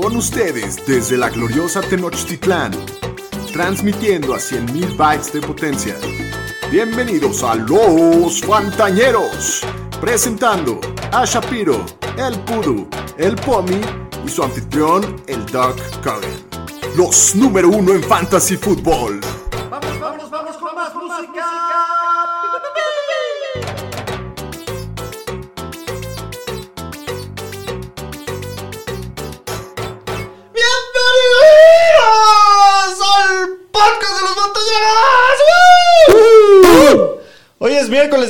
Con ustedes desde la gloriosa Tenochtitlán, transmitiendo a 100.000 bytes de potencia. Bienvenidos a Los Fantañeros, presentando a Shapiro, el Pudu, el Pomi y su anfitrión, el Doc Cogan. Los número uno en Fantasy Football.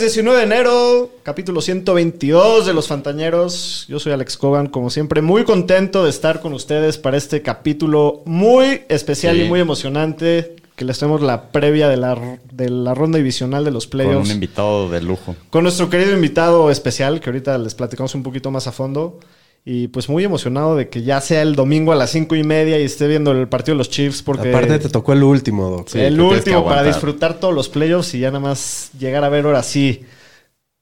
19 de enero, capítulo 122 de Los Fantañeros. Yo soy Alex Cogan, como siempre, muy contento de estar con ustedes para este capítulo muy especial Sí. y muy emocionante. Que les tenemos la previa de la, de la ronda divisional de los Con playoffs. un invitado de lujo. Con nuestro querido invitado especial, que ahorita les platicamos un poquito más a fondo. Y pues muy emocionado de que ya sea el domingo a las cinco y media y esté viendo el partido de los Chiefs porque Aparte te tocó el último, Doc. Sí, el último para disfrutar todos los playoffs y ya nada más llegar a ver ahora sí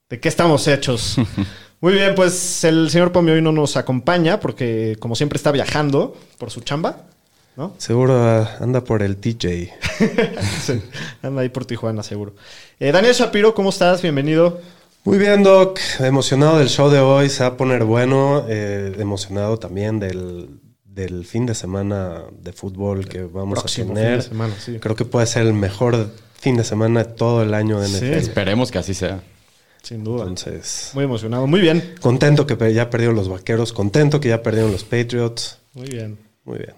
de qué estamos hechos. muy bien, pues el señor Pomio hoy no nos acompaña porque como siempre está viajando por su chamba, ¿no? Seguro ah, anda por el TJ. Sí, Anda ahí por Tijuana seguro. Eh, Daniel Shapiro, ¿cómo estás? Bienvenido. Muy bien, Doc. Emocionado del show de hoy. Se va a poner bueno. Eh, emocionado también del, del fin de semana de fútbol que vamos Próximo a tener. fin de semana, sí. Creo que puede ser el mejor fin de semana de todo el año de Sí. NFL. Esperemos que así sea. Sin duda. Entonces, Muy emocionado. Muy bien. contento que ya perdieron los vaqueros. Contento que ya perdieron los Patriots. Muy bien. Muy bien.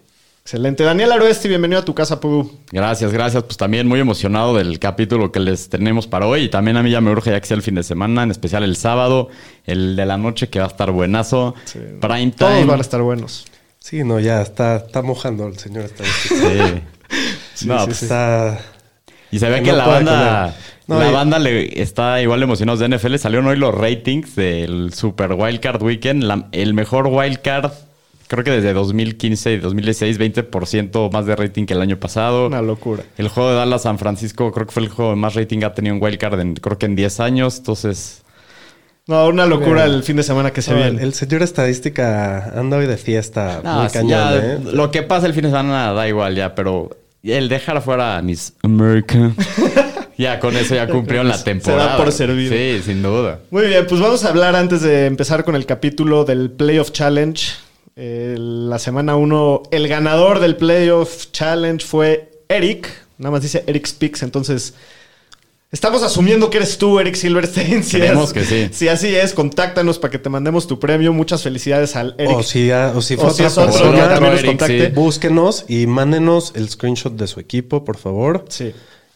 Excelente. Daniel Aroesti, bienvenido a tu casa, Pudu. Gracias, gracias. Pues también muy emocionado del capítulo que les tenemos para hoy. Y también a mí ya me urge ya que sea el fin de semana, en especial el sábado, el de la noche que va a estar buenazo. Prime Todos time. van a estar buenos. Sí, no, ya está, está mojando el señor estadístico. Sí. no, pues, Está... Y se ve Que que no la banda. No, la banda le está igual emocionados de NFL. Salieron hoy los ratings del Super Wildcard Weekend. La- el mejor Wildcard, creo que desde 2015 y 2016, 20% más de rating que el año pasado. Una locura. El juego de Dallas San Francisco, creo que fue el juego de más rating que ha tenido un Wildcard en, creo que en 10 años. Entonces, No, una locura Bien. el fin de semana que se viene. el, el señor estadística anda hoy de fiesta no, muy sí, cañón, ya, ¿eh? lo que pasa el fin de semana da igual ya, pero el dejar fuera a Miss America, ya con eso ya cumplieron la Se da temporada. por servido. Sí, sin duda. Muy bien, pues vamos a hablar antes de empezar con el capítulo del Playoff Challenge. Eh, la semana 1, el ganador del Playoff Challenge fue Eric. Nada más dice Eric Speaks, entonces estamos asumiendo que eres tú, Eric Silverstein. Si Creemos es- que sí. Si así es, contáctanos para que te mandemos tu premio. Muchas felicidades al Eric. O si, o si fue O si otra es otro, persona, ya también nos Eric, contacte. sí. búsquenos y mándenos el screenshot de su equipo, por favor. Sí.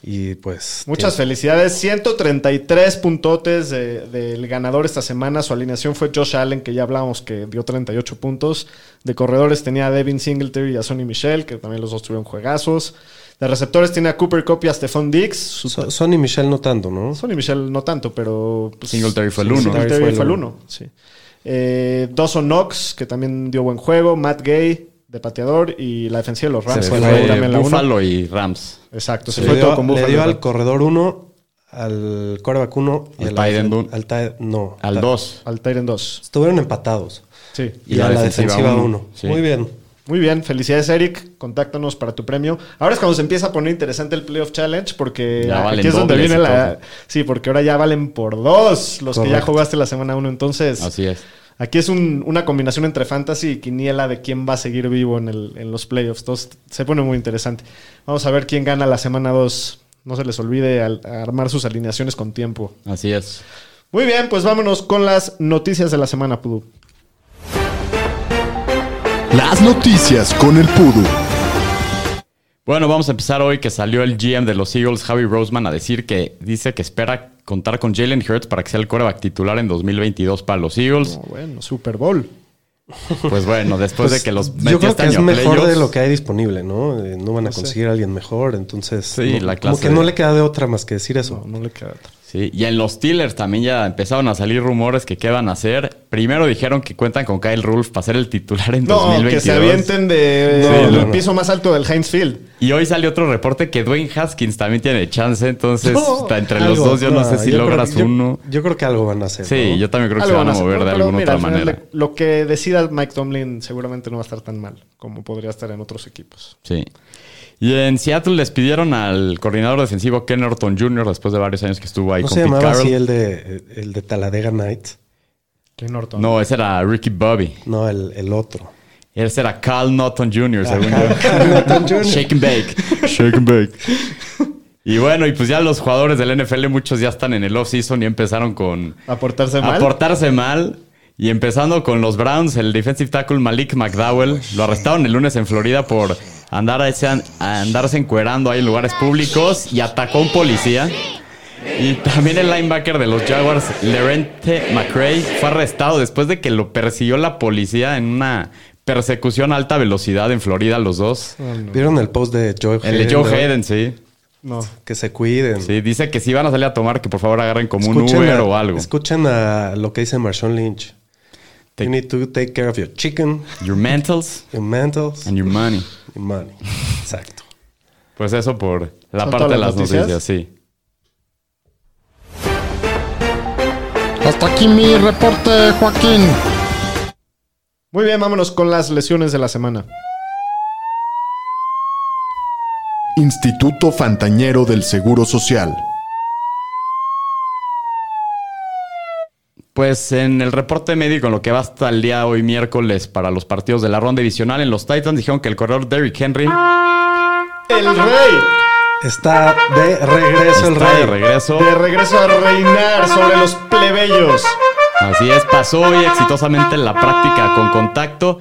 Y pues... Muchas felicidades. 133 puntotes de- del ganador esta semana. Su alineación fue Josh Allen, que ya hablábamos que dio 38 puntos. De corredores tenía a Devin Singletary y a Sonny Michel, que también los dos tuvieron juegazos. De receptores tiene a Cooper Cup y a Stephon So- Sonny Michel no tanto, ¿no? Sonny Michel no tanto, pero... pues, Singletary fue el uno. Singletary fue el uno, sí. Eh, Dawson Knox, que también dio buen juego. Matt Gay, de pateador. Y la defensiva de los Rams. Se fue fue la- también la uno. Buffalo y Rams. Exacto, se le fue dio, todo con le Buffalo. dio y al corredor 1, al coreback 1 y Al uno. tight- no, Al ta- 2. Al Tyrant 2. Estuvieron empatados. Sí. Y, a la defensiva 1. Sí. Muy bien. Muy bien, felicidades Eric, contáctanos para tu premio. Ahora es cuando se empieza a poner interesante el Playoff Challenge porque Ya valen aquí es donde viene la... todo. Sí, porque ahora ya valen por dos los que ya jugaste la semana 1. Entonces, Así es. Aquí es un- una combinación entre fantasy y quiniela de quién va a seguir vivo en, el- en los playoffs. Entonces, se pone muy interesante. Vamos a ver quién gana la semana 2. No se les olvide al- armar sus alineaciones con tiempo. Así es. Muy bien, pues vámonos con las noticias de la semana, Pudu. Las noticias con el Pudu. Bueno, vamos a empezar hoy que salió el GM de los Eagles, Javi Roseman, a decir que dice que espera contar con Jalen Hurts para que sea el coreback titular en 2022 para los Eagles. Oh, bueno, Super Bowl. Pues bueno, después de que los Yo creo que es mejor de lo que hay disponible, ¿no? Eh, no van a No sé. conseguir a alguien mejor, entonces... Sí, no- la como clase que no de- le queda de otra más que decir eso. No, no le queda otra. Sí, y en los Steelers también ya empezaron a salir rumores que qué van a hacer. Primero dijeron que cuentan con Kyle Rulf para ser el titular en No, 2022. que se avienten de, No, del no, no. piso más alto del Heinz Field. Y hoy salió otro reporte que Dwayne Haskins también tiene chance, entonces No, está entre los dos yo no, no, sé si creo- logras yo- uno. Yo creo que algo van a hacer. Sí, ¿no? yo también creo que Algo se van a hacer, mover de alguna mira, otra manera. de- lo que decida Mike Tomlin seguramente no va a estar tan mal como podría estar en otros equipos. Sí. Y en Seattle despidieron al coordinador defensivo Ken Norton Jr. después de varios años que estuvo ahí ¿No con se Pete llamaba Carroll. así el de, el de Talladega Nights? Ken Norton. No, ese era Ricky Bobby. No, el, el otro. Ese era Cal Norton Jr., según Cal Norton yo. Jr.. Shake and bake. Shake and bake. Y bueno, y pues ya los jugadores del NFL, muchos ya están en el off-season y empezaron con A portarse mal. a portarse mal. Y empezando con los Browns, el defensive tackle Malik McDowell lo arrestaron el lunes en Florida por andar a andarse encuerando ahí en lugares públicos y atacó a un policía. Y también el linebacker de los Jaguars, Lerente McRae, fue arrestado después de que lo persiguió la policía en una persecución a alta velocidad en Florida, los dos. Oh, no. ¿Vieron el post de Joe El de Hayden, Joe? Hayden, sí. No. Que se cuiden. Sí, dice que si van a salir a tomar, que por favor agarren como un Uber a- o algo. Escuchen a lo que dice Marshawn Lynch. Take- you need to take care of your chicken, Your mentals your mentals, and your money. your money. Exacto. Pues eso por la ¿Son parte de las noticias? noticias, sí. Hasta aquí mi reporte, Joaquín. Muy bien, vámonos con las lesiones de la semana. Instituto Fantañero del Seguro Social. Pues en el reporte médico, en lo que va hasta el día hoy miércoles para los partidos de la ronda divisional, en los Titans dijeron que el corredor Derrick Henry El rey. Está de regreso el está de rey. regreso. De regreso a reinar sobre los plebeyos. Así es, pasó hoy exitosamente la práctica con contacto.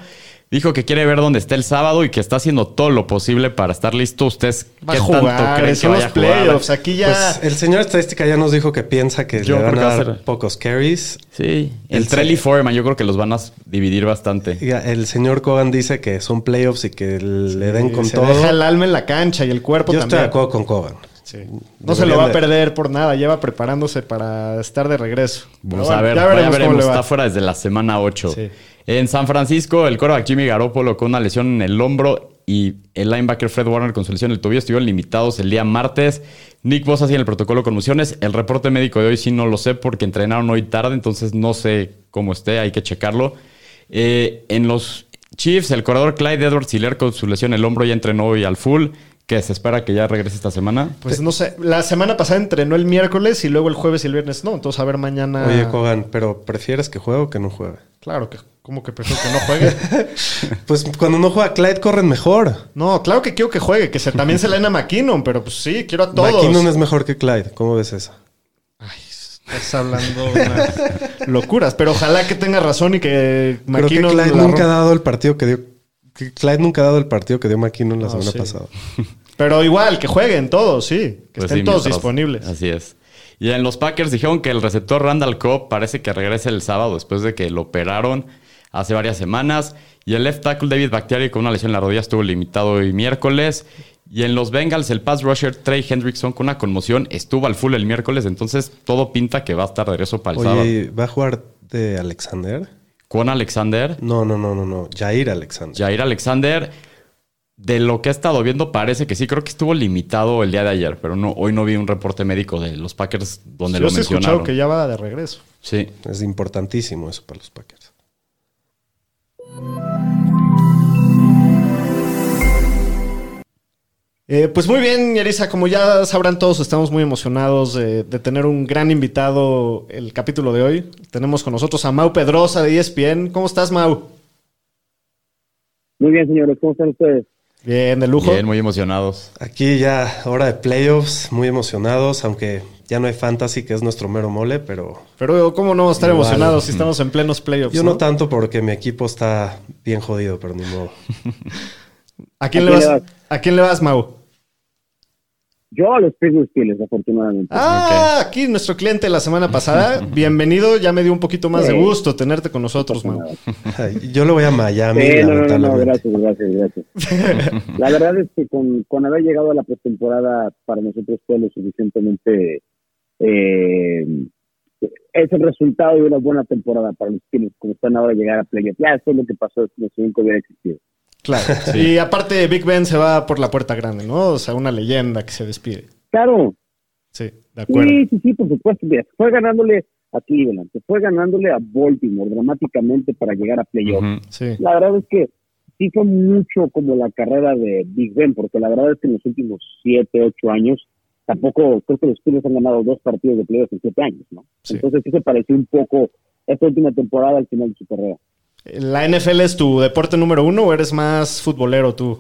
Dijo que quiere ver dónde está el sábado y que está haciendo todo lo posible para estar listo. ¿Ustedes Va a qué jugar, tanto creen que vaya los a jugar? playoffs. Aquí ya. Pues el señor estadística ya nos dijo que piensa que Yo le van a va a dar ser- pocos carries. Sí, El el Trelly Foreman yo creo que los van a dividir bastante. El señor Cogan dice que son playoffs y que le den con se todo. deja el alma en la cancha y el cuerpo Yo estoy también. de acuerdo con Cogan. Sí. No se lo va a de- perder por nada. Lleva preparándose para estar de regreso. Vamos Pero a ver, ya ya veremos, veremos. cómo le va. Está fuera desde la semana 8. Sí. En San Francisco, el quarterback Jimmy Garoppolo con una lesión en el hombro y el linebacker Fred Warner con su lesión en el tobillo estuvieron limitados el día martes. Nick Bosa sigue en el protocolo de conmociones. El reporte médico de hoy sí no lo sé porque entrenaron hoy tarde, entonces no sé cómo esté, hay que checarlo. Eh, en los Chiefs, el corredor Clyde Edwards Hiller con su lesión en el hombro ya entrenó hoy al full, que se espera que ya regrese esta semana. Pues no sé. La semana pasada entrenó el miércoles y luego el jueves y el viernes no. Entonces a ver mañana. Oye, Cogan, pero ¿prefieres que juegue o que no juegue? Claro que. ¿Cómo que prefiero que no juegue? Pues cuando no juega Clyde corren mejor. no, claro que quiero que juegue. Que se, también se le den a McKinnon. Pero pues sí, quiero a todos. McKinnon es mejor que Clyde. ¿Cómo ves eso? Estás hablando unas locuras. Pero ojalá que tenga razón y que Creo que McKinnon. Clyde la nunca ha dado el partido que dio. que Clyde nunca ha dado el partido que dio McKinnon la semana sí. pasada. Pero igual, que jueguen todos, sí. Que Pues estén sí, todos mientras- disponibles. Así es. Y en los Packers dijeron que el receptor Randall Cobb parece que regresa el sábado después de que lo operaron hace varias semanas. Y el left tackle David Bakhtiari con una lesión en la rodilla estuvo limitado hoy miércoles. Y en los Bengals el pass rusher Trey Hendrickson con una conmoción estuvo al full el miércoles. Entonces todo pinta que va a estar de regreso para el sábado. ¿va a jugar de Alexander? Con Alexander, No, no, no, no, no. Jair Alexander. Jair Alexander, de lo que he estado viendo parece que sí. Creo que estuvo limitado el día de ayer. Pero no, hoy no vi un reporte médico de los Packers donde lo sí he escuchado mencionaron. que ya va de regreso. Sí. Es importantísimo eso para los Packers. Eh, pues muy bien, Yerisa, como ya sabrán todos, estamos muy emocionados de, de tener un gran invitado el capítulo de hoy. Tenemos con nosotros a Mau Pedrosa de ESPN. ¿Cómo estás, Mau? Muy bien, señores, ¿cómo están ustedes? Bien, de lujo. Bien, muy emocionados. Aquí ya hora de playoffs, muy emocionados, aunque ya no hay fantasy, que es nuestro mero mole, pero Pero ¿cómo no estar Igual. emocionados si estamos en plenos playoffs? yo ¿no? no tanto porque mi equipo está bien jodido, pero ni modo. ¿A quién, ¿A le vas? le vas? ¿A quién le vas, Mau? Yo a los Pittsburgh Steelers, afortunadamente. Ah, aquí nuestro cliente la semana pasada. Bienvenido, ya me dio un poquito más de gusto tenerte con nosotros, Mau. Yo le voy a Miami, Sí, no, no, no, gracias, gracias, gracias. La verdad es que con, con haber llegado a la postemporada para nosotros fue lo suficientemente eh, es el resultado de una buena temporada para los Steelers, como están ahora llegar a playoff. Ya, eso es lo que pasó si no nunca hubiera existido. Claro. Y aparte, Big Ben se va por la puerta grande, ¿no? O sea, una leyenda que se despide. Claro. Sí, de acuerdo. Sí, sí, sí, por supuesto. Mira, fue ganándole a Cleveland, se fue ganándole a Baltimore dramáticamente para llegar a playoff. Ujú. Sí. La verdad es que sí fue mucho como la carrera de Big Ben, porque la verdad es que en los últimos siete, ocho años, tampoco creo que los Steelers han ganado dos partidos de playoffs en siete años, ¿no? Sí. Entonces sí se pareció un poco esta última temporada al final de su carrera. ¿La NFL es tu deporte número uno o eres más futbolero tú?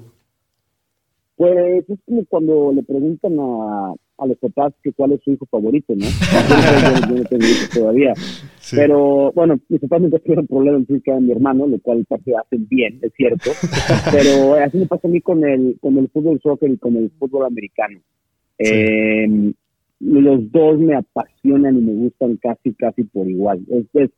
Pues es como cuando le preguntan a, a los papás que cuál es su hijo favorito, ¿no? yo, yo no tengo hijos todavía. Pero bueno, mis papás nunca tuvieron problema en decir que era mi hermano, lo cual parte hacen bien, es cierto. Pero así me pasa a mí con el, con el fútbol soccer y con el fútbol americano. Eh, los dos me apasionan y me gustan casi, casi por igual. Es, es-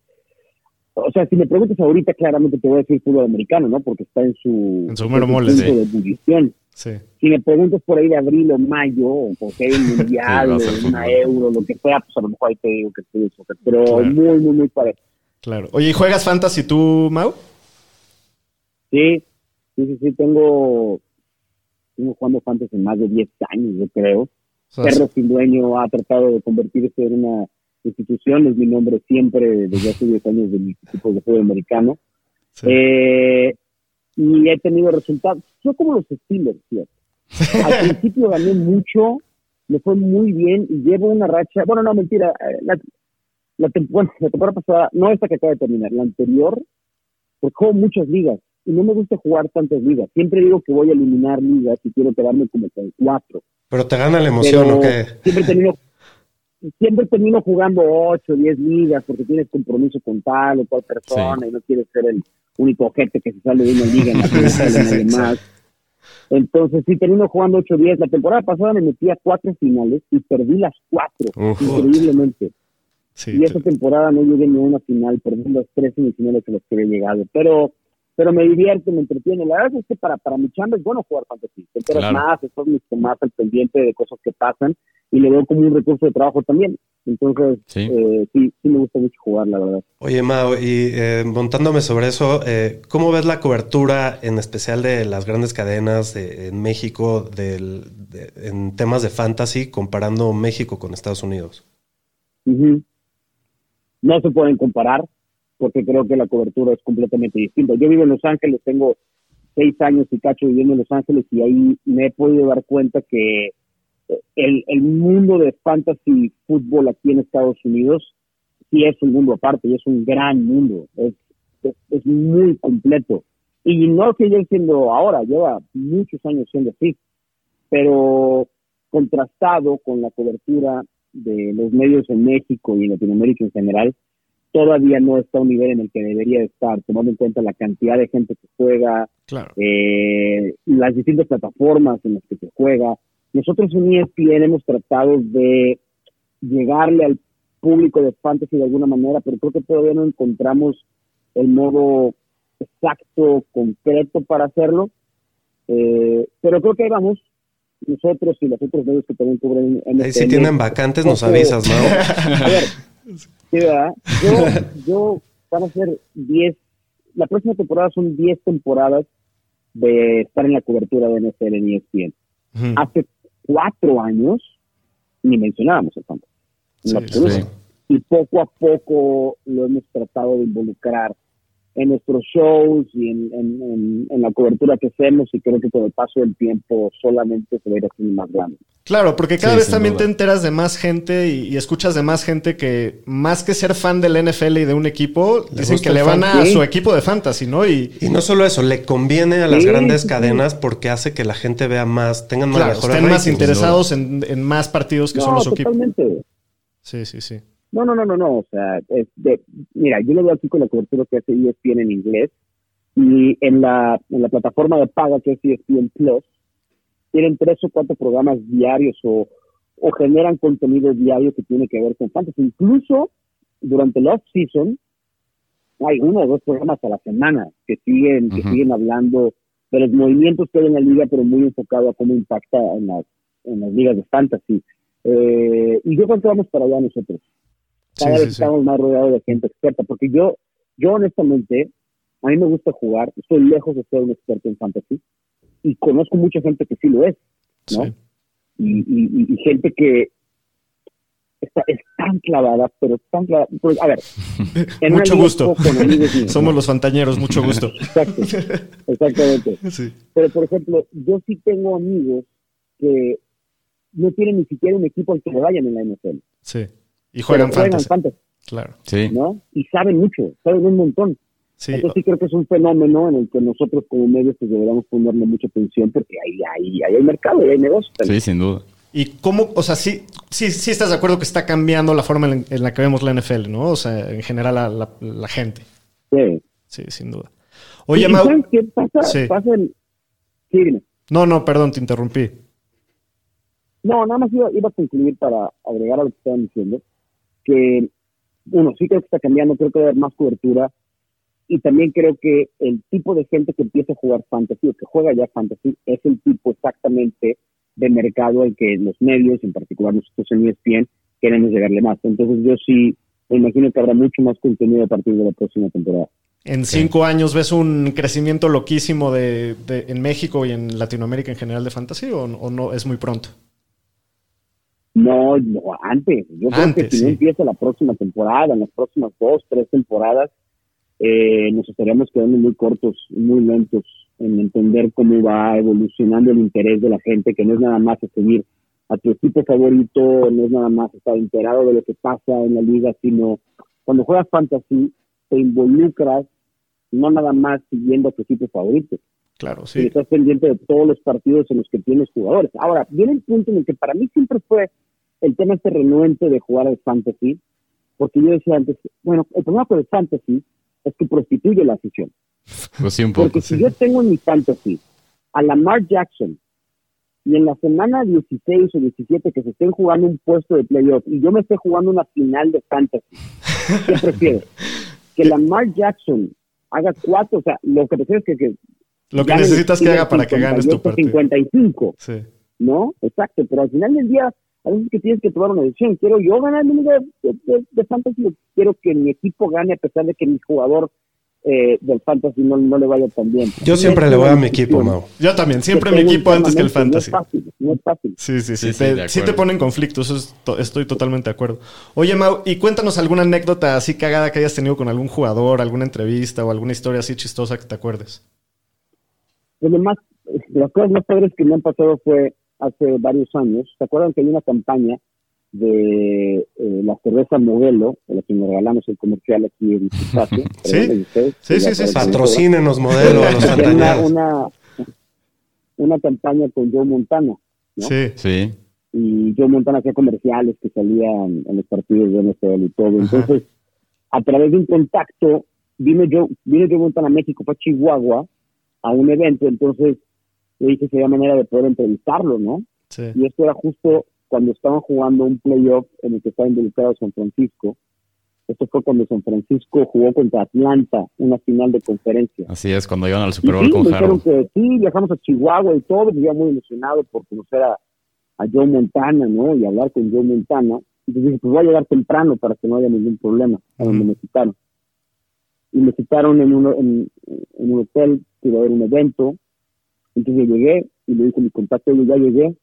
o sea, si me preguntas ahorita, claramente te voy a decir fútbol americano, ¿no? Porque está en su, En su mero mole, punto sí. de ebullición. Sí. Si me preguntas por ahí de abril o mayo, o porque hay un mundial, o una euro, lo que sea, pues a lo mejor ahí te digo que estoy soccer. Pero Claro. muy, muy, muy parejo. Claro. Oye, ¿y juegas fantasy tú, Mau? Sí, sí, sí, sí, tengo, tengo jugando fantasy en más de 10 años, yo creo. Perro sin dueño ha tratado de convertirse en una institución, es mi nombre siempre desde hace 10 años de mi equipo de fútbol americano. sí. Eh, y he tenido resultados. Yo como los Steelers, fíjate. Al principio gané mucho, me fue muy bien y llevo una racha. Bueno, no, mentira. eh, La, la, tem- bueno, la temporada pasada, no esta que acaba de terminar, la anterior, porque juego muchas ligas y no me gusta jugar tantas ligas. Siempre digo que voy a eliminar ligas y quiero quedarme como con cuatro. Pero te gana la emoción, Pero ¿o qué? Siempre termino, siempre termino jugando 8, 10 ligas porque tienes compromiso con tal o cual persona y no quieres ser el único gente que se sale de una liga en la que Sí, sí. Entonces sí termino jugando 8, 10. La temporada pasada me metí a cuatro finales y perdí las cuatro, Uf. increíblemente. Sí, Y esa temporada no llegué ni a una final, perdí las tres semifinales a las que había llegado. Pero pero me divierte, me entretiene. La verdad es que para, para mi chamba es bueno jugar fantasy. Te enteras Claro. más, estás mucho más al pendiente de cosas que pasan y le veo como un recurso de trabajo también. Entonces, Sí. eh, sí, sí me gusta mucho jugar, la verdad. Oye, Mao, y eh, montándome sobre eso, eh, ¿cómo ves la cobertura, en especial de las grandes cadenas de- en México, del, de- en temas de fantasy, comparando México con Estados Unidos? Ujú. No se pueden comparar porque creo que la cobertura es completamente distinta. Yo vivo en Los Ángeles, tengo seis años y cacho viviendo en Los Ángeles y ahí me he podido dar cuenta que eh, el, mundo de fantasy fútbol aquí en Estados Unidos sí es un mundo aparte y es un gran mundo. Es, es, es muy completo. Y no sigue siendo ahora, lleva muchos años siendo así. Pero contrastado con la cobertura de los medios en México y en Latinoamérica en general, todavía no está a un nivel en el que debería estar, tomando en cuenta la cantidad de gente que juega, Claro. eh, las distintas plataformas en las que se juega. Nosotros en ESPN hemos tratado de llegarle al público de fantasy de alguna manera, pero creo que todavía no encontramos el modo exacto, concreto para hacerlo. Eh, pero creo que ahí vamos. Nosotros y los otros medios que también cubren Ahí si tienen vacantes, nos avisas, Mao. a ver, sí, ¿verdad? Yo, yo van a ser 10, la próxima temporada son 10 temporadas de estar en la cobertura de NFL en ESPN. Ujú. Hace cuatro años ni mencionábamos el fantasy. Sí, sí. Y poco a poco lo hemos tratado de involucrar en nuestros shows y en, en- en- en la cobertura que hacemos y creo que con el paso del tiempo solamente se va a ir haciendo más grande. Claro, porque cada Sí, vez también duda. te enteras de más gente y, y escuchas de más gente que más que ser fan del NFL y de un equipo, Le dicen que le van a su equipo de fantasy, ¿no? Y Y no solo eso, le conviene a las Sí, grandes cadenas porque hace que la gente vea más, tengan más claro, mejores estén más interesados en, en más partidos que no, solo su equipo. totalmente. Sí, sí, sí. No, no, no, no, no. O sea, es de, mira, yo lo veo aquí con la cobertura que hace ESPN en inglés y en la, en la plataforma de paga que es ESPN Plus, tienen tres o cuatro programas diarios o, o generan contenido diario que tiene que ver con fantasy. Incluso durante el off-season hay uno o dos programas a la semana que siguen, que siguen hablando de los movimientos que hay en la liga, pero muy enfocado a cómo impacta en las, en las ligas de fantasy. Eh, y yo creo que vamos para allá nosotros. Cada Sí, vez sí, sí. estamos más rodeados de gente experta, porque yo, yo honestamente, a mí me gusta jugar, estoy lejos de ser un experto en fantasy y conozco mucha gente que sí lo es, ¿no? Y, y- y- y gente que está, es tan clavada, pero tan clavada. pues, a ver, en Mucho gusto. míos, Somos ¿no? los fantañeros, mucho gusto. Exacto, exactamente. Sí. Pero, por ejemplo, yo sí tengo amigos que no tienen ni siquiera un equipo al que vayan en la NFL. Sí. Y juegan pero fantasy. fantasy, Claro. Sí. ¿no? Y saben mucho, saben un montón. Sí. Entonces sí creo que es un fenómeno en el que nosotros como medios pues, deberíamos ponerle mucha atención porque ahí, ahí, ahí hay mercado, ahí hay negocio. Sí, sin duda. ¿Y cómo, o sea, sí, sí, sí estás de acuerdo que está cambiando la forma en, en la que vemos la NFL, ¿no? O sea, en general la, la- la gente. Sí. Sí, sin duda. Oye, ¿Y Mau. ¿Sabes qué pasa? Sí. Pasa el... Sí, dime. No, no, perdón, te interrumpí. No, nada más iba, iba a concluir para agregar a lo que estaban diciendo, que uno, sí creo que está cambiando, creo que va a haber más cobertura y también creo que el tipo de gente que empieza a jugar fantasy o que juega ya fantasy es el tipo exactamente de mercado al que los medios, en particular nosotros en ESPN, queremos llegarle más. Entonces yo sí me imagino que habrá mucho más contenido a partir de la próxima temporada. En cinco años ves un crecimiento loquísimo de, de- en México y en Latinoamérica en general de fantasy o, o no es muy pronto. No, no, antes. Yo creo que si sí. no empieza la próxima temporada, en las próximas dos, tres temporadas, eh, nos estaríamos quedando muy cortos, muy lentos en entender cómo va evolucionando el interés de la gente, que no es nada más seguir a tu equipo favorito, no es nada más estar enterado de lo que pasa en la liga, sino cuando juegas fantasy, te involucras no nada más siguiendo a tu equipo favorito, Claro, y sí. estás pendiente de todos los partidos en los que tienes jugadores. Ahora, viene el punto en el que para mí siempre fue el tema este renuente de jugar al fantasy, porque yo decía antes, bueno, el problema con el fantasy es que prostituye la afición. Pues sí, un poco. Porque si yo tengo en mi fantasy a Lamar Jackson y en la semana 16 o 17 que se estén jugando un puesto de playoff y yo me esté jugando una final de fantasy, ¿qué prefiero? Que Lamar Jackson haga cuatro, o sea, lo que prefiero es que, que Lo que necesitas que haga para que ganes tu 58, partido. 55, Sí. ¿no? Exacto, pero al final del día, a veces que tienes que tomar una decisión. ¿Quiero yo ganar mi liga de, de, de fantasy o quiero que mi equipo gane a pesar de que mi jugador eh, del fantasy no, no le vaya tan bien? Yo siempre le voy a mi equipo, Mau. Yo también, siempre mi equipo antes que el fantasy. No es fácil, no es fácil. Sí, sí, sí. Sí, sí, te, sí te acuerdo. ponen conflicto, eso es to- estoy totalmente de acuerdo. Oye, Mau, y cuéntanos alguna anécdota así cagada que hayas tenido con algún jugador, alguna entrevista o alguna historia así chistosa que te acuerdes. Pues lo más, las cosas más padres que me han pasado fue hace varios años. ¿Se acuerdan que hay una campaña de eh, la cerveza modelo, de la que me regalamos el comercial aquí en espacio? Sí. Sí, sí, sí. Patrocínenos modelo a los una, una, una campaña con Joe Montana. ¿no? Sí. Sí. y Joe Montana hacía comerciales que salían en los partidos de NFL y todo. Entonces, a través de un contacto, vino Joe, vino Joe Montana a México, fue a Chihuahua, a un evento, entonces le dije si había manera de poder entrevistarlo, ¿no? Sí. Y esto era justo cuando estaban jugando un playoff en el que estaba involucrado San Francisco. Esto fue cuando San Francisco jugó contra Atlanta, una final de conferencia. Así es, cuando iban al Y Super Bowl sí, con me dijeron que sí, viajamos a Chihuahua y todo, yo iba muy emocionado por conocer a, a Joe Montana, ¿no? Y hablar con Joe Montana. Entonces dije, pues voy a llegar temprano para que no haya ningún problema, a donde Ujú. me citaron. Y me citaron en, uno, en, en un hotel, que iba a haber un evento. Entonces yo llegué y le dije mi contacto, oye, ya llegué.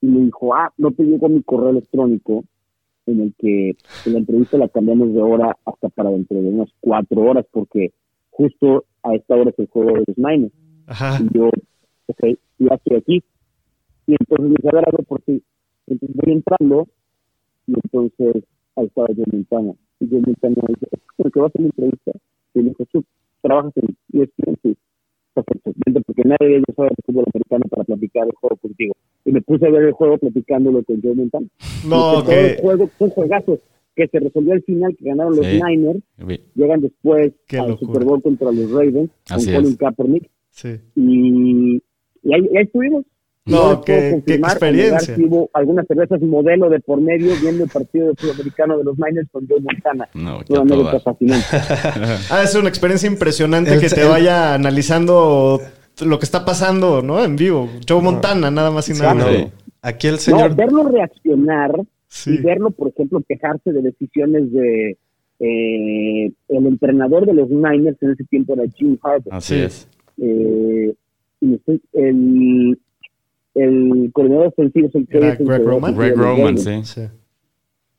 Y me dijo, ah, no te llegó mi correo electrónico en el que en la entrevista la cambiamos de hora hasta para dentro de unas cuatro horas, porque justo a esta hora es el juego de los Niners. Ajá. Y yo, ok, ya estoy aquí. Y entonces me dice, a ver, por ti. Entonces voy entrando y entonces ahí estaba Joe Montana. Y Joe Montana me dice, ¿por qué vas a la entrevista? Y me dijo, tú trabajas en ESPN, vente, porque nadie de ellos sabe de fútbol americano para platicar el juego contigo. Y me puse a ver el juego platicándolo con Joe Montana. No, Y que todo el juego fue un juegazo que se resolvió al final, que ganaron los Sí. Niners, llegan después Qué al locura. Super Bowl contra los Ravens, Así con Colin es. Kaepernick Sí. y, y ahí, ahí estuvimos. No, puedo qué- qué experiencia. si hubo algunas cervezas modelo de por medio viendo el partido sudamericano de los Niners con Joe Montana. No, todas. fascinante. Ah, es una experiencia impresionante El- que te el- vaya analizando lo que está pasando, ¿no? En vivo. Joe Montana, nada más y Sí, nada. no. Sí. Aquí el No, señor verlo reaccionar Sí. Y verlo, por ejemplo, quejarse de decisiones de eh, el entrenador de los Niners en ese tiempo era Jim Harbaugh. Así Sí. es. Eh, el, el coordinador ofensivo es el que Era es el Greg que- Roman. Greg Roman, sí. Sí.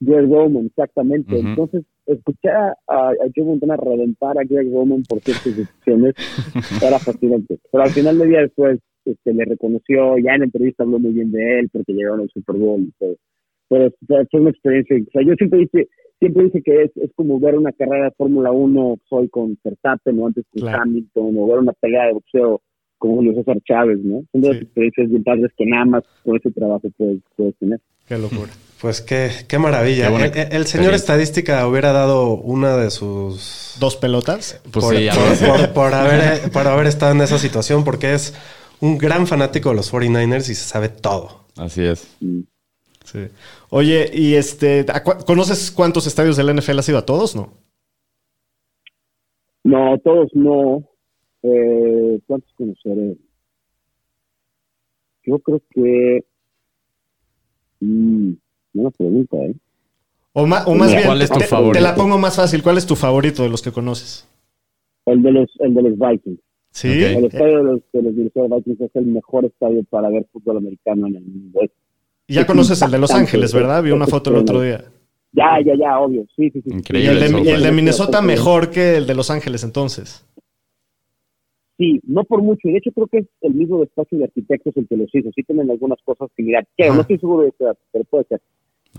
Greg Roman, exactamente. Ujú. Entonces, escuchar a, a Joe Montana reventar a Greg Roman por ciertas decisiones era fascinante. Pero al final del día después este, le reconoció, ya en la entrevista habló muy bien de él porque llegaron al Super Bowl y todo. Pero fue fue una experiencia, o sea, yo siempre dice, siempre dice que es, es como ver una carrera de Fórmula 1 hoy con Verstappen o antes con Claro. Hamilton o ver una pelea de boxeo con Julio César Chávez, ¿no? Son de las Sí. experiencias bien padres que nada más con ese trabajo puedes, puedes tener. Qué locura. Pues qué, qué maravilla. Qué buena el, el señor estadística hubiera dado una de sus... Dos pelotas. Pues por, sí, por- así. por- por haber, por haber estado en esa situación, porque es un gran fanático de los 49ers y se sabe todo. Así es. Mm. Sí. Oye, y este, ¿a cu- ¿conoces cuántos estadios del NFL has ido a todos? No. No, todos no. Eh, ¿Cuántos conoceré? Yo creo que... Mm, buena pregunta, ¿eh? O, ma- o más ¿Cuál bien, es tu te, favorito? te la pongo más fácil. ¿Cuál es tu favorito de los que conoces? El de los, el de los Vikings. Sí. El estadio de los, de los Minnesota Vikings es el mejor estadio para ver fútbol americano en el mundo. Es- Y ya es conoces el de Los Ángeles, ¿verdad? Vi una foto el otro día. Ya, ya, ya, obvio. Sí, sí, sí. Y Increíble. el de, el y el de. Minnesota mejor que el de Los Ángeles, entonces. Sí, no por mucho. Y de hecho creo que es el mismo despacho de arquitectos el que los hizo. Sí tienen algunas cosas similares. No estoy seguro de eso, pero puede ser.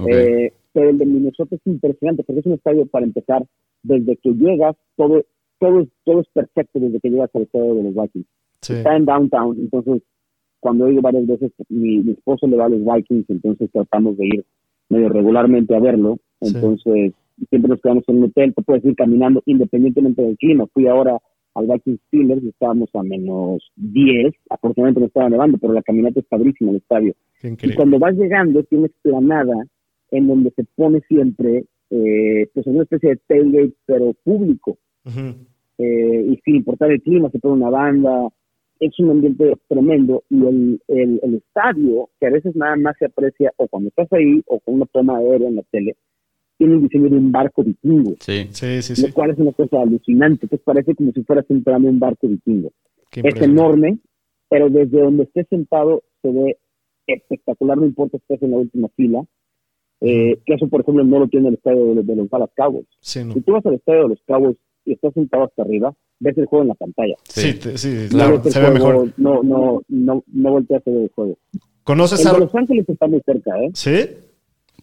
Eh, pero el de Minnesota es impresionante porque es un estadio para empezar desde que llegas, todo, todo, es, todo es perfecto desde que llegas al estadio de los Vikings. Sí. Está en downtown, entonces cuando he ido varias veces, mi, mi esposo le va a los Vikings, entonces tratamos de ir medio regularmente a verlo. Sí. Entonces siempre nos quedamos en un hotel, te puedes ir caminando independientemente del clima. Fui ahora al Vikings Steelers estábamos a menos 10, afortunadamente no estaba nevando, pero la caminata es padrísima en el estadio. Y cuando vas llegando, tiene explanada en donde se pone siempre, eh, pues una especie de tailgate, pero público. Eh, y sin importar el clima, se pone una banda. Es un ambiente tremendo. Y el, el, el estadio, que a veces nada más se aprecia, o cuando estás ahí, o con una toma aérea en la tele, tiene un diseño de un barco vikingo. Sí. Sí, sí, sí. Lo cual es una cosa alucinante. Entonces parece como si fueras entrando en un barco vikingo Qué es enorme, pero desde donde estés sentado se ve espectacular, no importa si estás en la última fila. Eh, que eso, por ejemplo, no lo tiene el estadio de, los- de los Dallas Cowboys. Sí, no. Si tú vas al estadio de los Cowboys y estás sentado hasta arriba, ves el juego en la pantalla. Sí, te- sí, No claro, se ve mejor. No, no, no, no volteas a ver el juego. ¿Conoces El de a... Los Ángeles está muy cerca, ¿eh? Sí?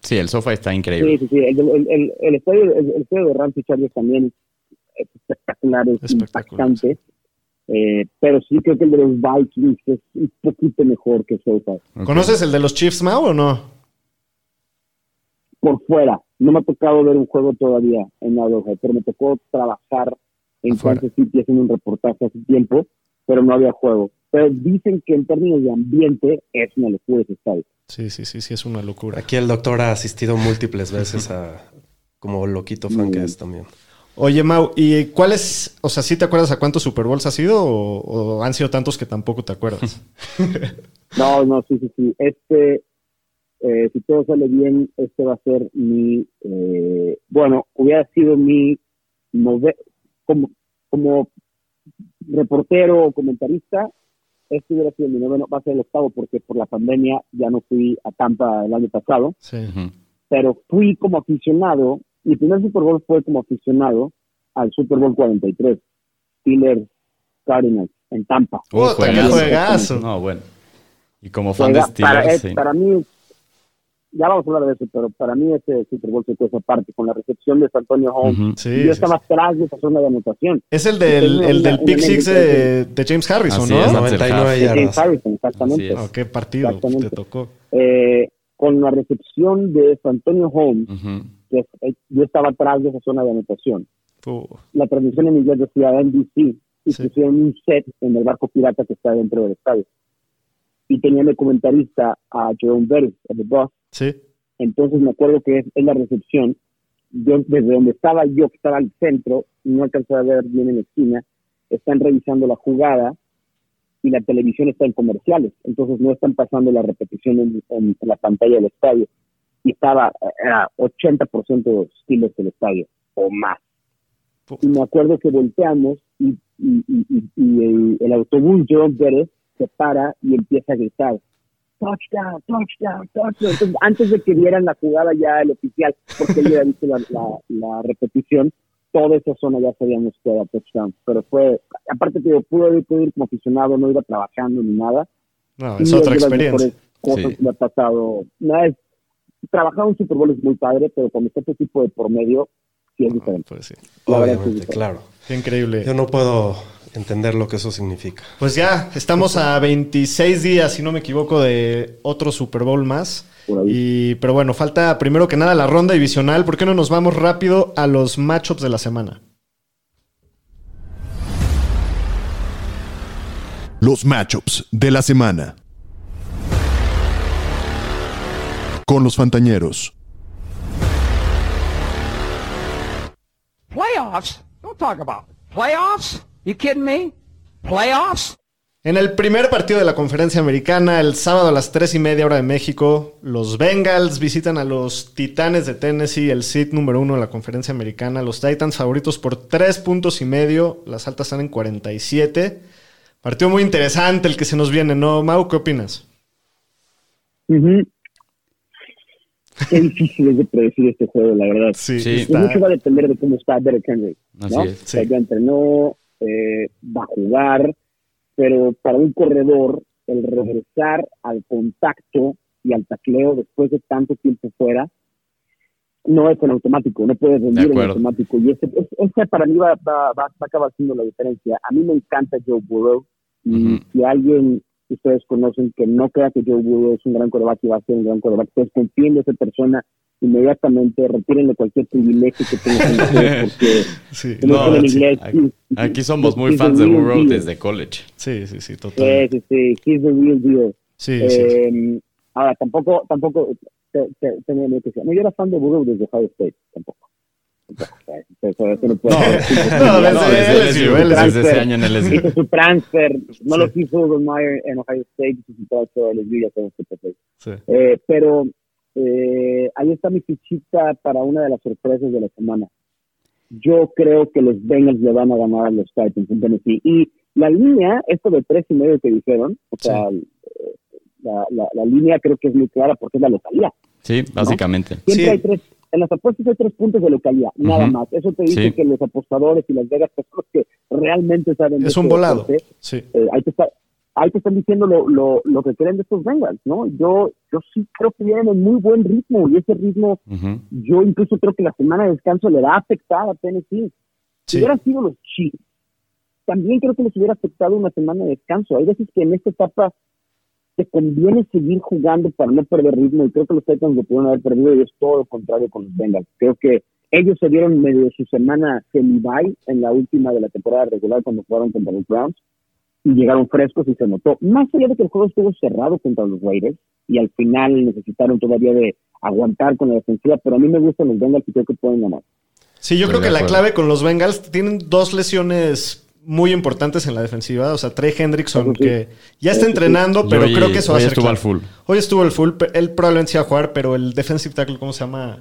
Sí, el sofá está Sí, increíble. sí, sí. El, el, el, el estadio, el, el estadio de Rams y Chargers también es espectacular, es Espectacular, impactante. Eh, pero sí creo que el de los Vikings es un poquito mejor que SoFi. Ok. ¿Conoces el de los Chiefs, Mau, o no? por fuera. No me ha tocado ver un juego todavía en Arrowhead, pero me tocó trabajar en Afuera. Kansas City haciendo un reportaje hace tiempo, pero no había juego. Pero dicen que en términos de ambiente es una locura ese estadio. Sí, sí, sí, sí, es una locura. Aquí el doctor ha asistido múltiples veces a... Como loquito fan que es también. Oye, Mau, ¿y cuáles, o sea, sí te acuerdas a cuántos Super Bowls has ido o, o han sido tantos que tampoco te acuerdas? No, no, sí, sí, sí. Este, eh, si todo sale bien, este va a ser mi, eh, bueno, hubiera sido mi como, como reportero o comentarista, este hubiera sido mi noveno, va a ser el octavo porque por la pandemia ya no fui a Tampa el año pasado, Sí. Pero fui como aficionado, mi primer Super Bowl fue como aficionado al Super Bowl 43, Steelers Cardinals en Tampa. Qué juegazo. No, bueno. Y como fan de Juega- Steelers, sí. para mí, ya vamos a hablar de eso, pero para mí ese Super Bowl se cuesta aparte, con la recepción de San Antonio Holmes. Sí, yo sí, estaba atrás de esa zona de anotación. Es el del, el del Pick Six de, de James Harrison, Así ¿no? es, 99 de James yardas. Harrison, exactamente. Así es. Oh, qué partido Exactamente. te tocó. Eh, con la recepción de San Antonio Holmes, que eh, yo estaba atrás de esa zona de anotación. Uh, La transmisión en inglés decía NBC y Sí. pusieron un set en el barco pirata que está dentro del estadio. Y tenía de comentarista a Jerome Bettis, el Boss, sí. Entonces me acuerdo que es, es la recepción. Yo, desde donde estaba yo, que estaba al centro, no alcanzaba a ver bien en la esquina, están revisando la jugada y la televisión está en comerciales. Entonces no están pasando la repetición en, en- en la pantalla del estadio. y estaba, era 80% de estilos del estadio o más. Y me acuerdo que volteamos y, y, y, y el, el, autobús John Pérez se para y empieza a gritar. Touchdown, touchdown, touchdown. Entonces, antes de que vieran la jugada ya el oficial, porque él había visto la, la, la, repetición, toda esa zona ya sabíamos que era touchdown. Pero fue, aparte que yo pude, pude ir como aficionado, no iba trabajando ni nada. No, es otra experiencia. Cosas sí. que me ha pasado. No, es, trabajar un Super Bowl es muy padre, pero cuando está este tipo de por medio, sí es diferente. Pues sí. Obviamente, es que- claro. Qué increíble. Yo no puedo entender lo que eso significa. Pues ya, estamos a 26 días, si no me equivoco, de otro Super Bowl más. Y, pero bueno, falta primero que nada la ronda divisional. ¿Por qué no nos vamos rápido a los matchups de la semana? Los matchups de la semana. Con los Fantañeros. Playoffs? Don't talk about playoffs. You kidding me? Playoffs? En el primer partido de la conferencia americana, el sábado a las 3 y media hora de México, los Bengals visitan a los Titanes de Tennessee, el seed número uno de la conferencia americana. Los Titans favoritos por 3 puntos y medio, las altas están en 47. Partido muy interesante el que se nos viene, ¿no? Mau, ¿qué opinas? Ujú. Qué difícil es de predecir este juego, la verdad. Sí, Sí. Está- mucho va a depender de cómo está Derek Henry. Así ¿no? es, O sea, sí. ya entrenó, eh, va a jugar, pero para un corredor, el regresar al contacto y al tacleo después de tanto tiempo fuera, no es en automático, no puedes rendir en automático. Y ese, para mí va, va, va, va a acabar siendo la diferencia. A mí me encanta Joe Burrow. Y si alguien que ustedes conocen que no crea que Joe Burrow es un gran coreback y va a ser un gran coreback, pues confíen en esa persona inmediatamente, retírenle cualquier privilegio que tenga con ustedes, porque Sí, No, sí. inglés, Aquí- somos muy fans de Burrow desde college. sí, sí, sí, Sí, total. sí, sí, he's the real deal. Sí, sí. Eh, ahora, tampoco, tampoco, te- te-. No, yo era fan de Burrow desde Ohio State, tampoco. Eso- eso no puede ser. no, No, desde desde LSU, LSU, LSU. desde ese año en LSU. Hizo su transfer, no Sí. lo quiso Urban Meyer en Ohio State, hizo su transfer a LSU, ya sabemos qué pasó. Sí. Eh, pero eh, ahí está mi fichita para una de las sorpresas de la semana. Yo creo que los Bengals le van a ganar a los Titans en Tennessee. Y la línea, esto de tres y medio que dijeron, o sea, eh, la, la, la línea creo que es muy clara porque es la localidad. Sí, básicamente. Siempre Sí. hay tres, en las apuestas hay tres puntos de localidad, nada más. Eso te dice Sí. que los apostadores y las vegas son los que realmente saben de Es un este volado. deporte. Sí. Eh, ahí, te está, ahí te están diciendo lo, lo, lo que creen de estos Bengals, ¿no? Yo, yo sí creo que vienen en muy buen ritmo y ese ritmo, yo incluso creo que la semana de descanso le va a afectar a Tennessee. Si hubieran sido los Chiefs, también creo que les hubiera afectado una semana de descanso. Hay veces que en esta etapa te conviene seguir jugando para no perder ritmo y creo que los Titans lo pudieron haber perdido y es todo lo contrario con los Bengals. Creo que ellos se dieron medio su semana semi-bye en la última de la temporada regular cuando jugaron contra los Browns y llegaron frescos y se notó. Más allá de que el juego estuvo cerrado contra los Raiders y al final necesitaron todavía de aguantar con la defensiva, pero a mí me gustan los Bengals y creo que pueden ganar. Sí, yo Estoy creo que la clave con los Bengals tienen dos lesiones muy importantes en la defensiva. O sea, Trey Hendrickson, sí. que ya está entrenando, pero hoy- creo que eso va a hoy ser. estuvo clave. al full. Hoy estuvo al full. Él probablemente sí va a jugar, pero el defensive tackle, ¿cómo se llama?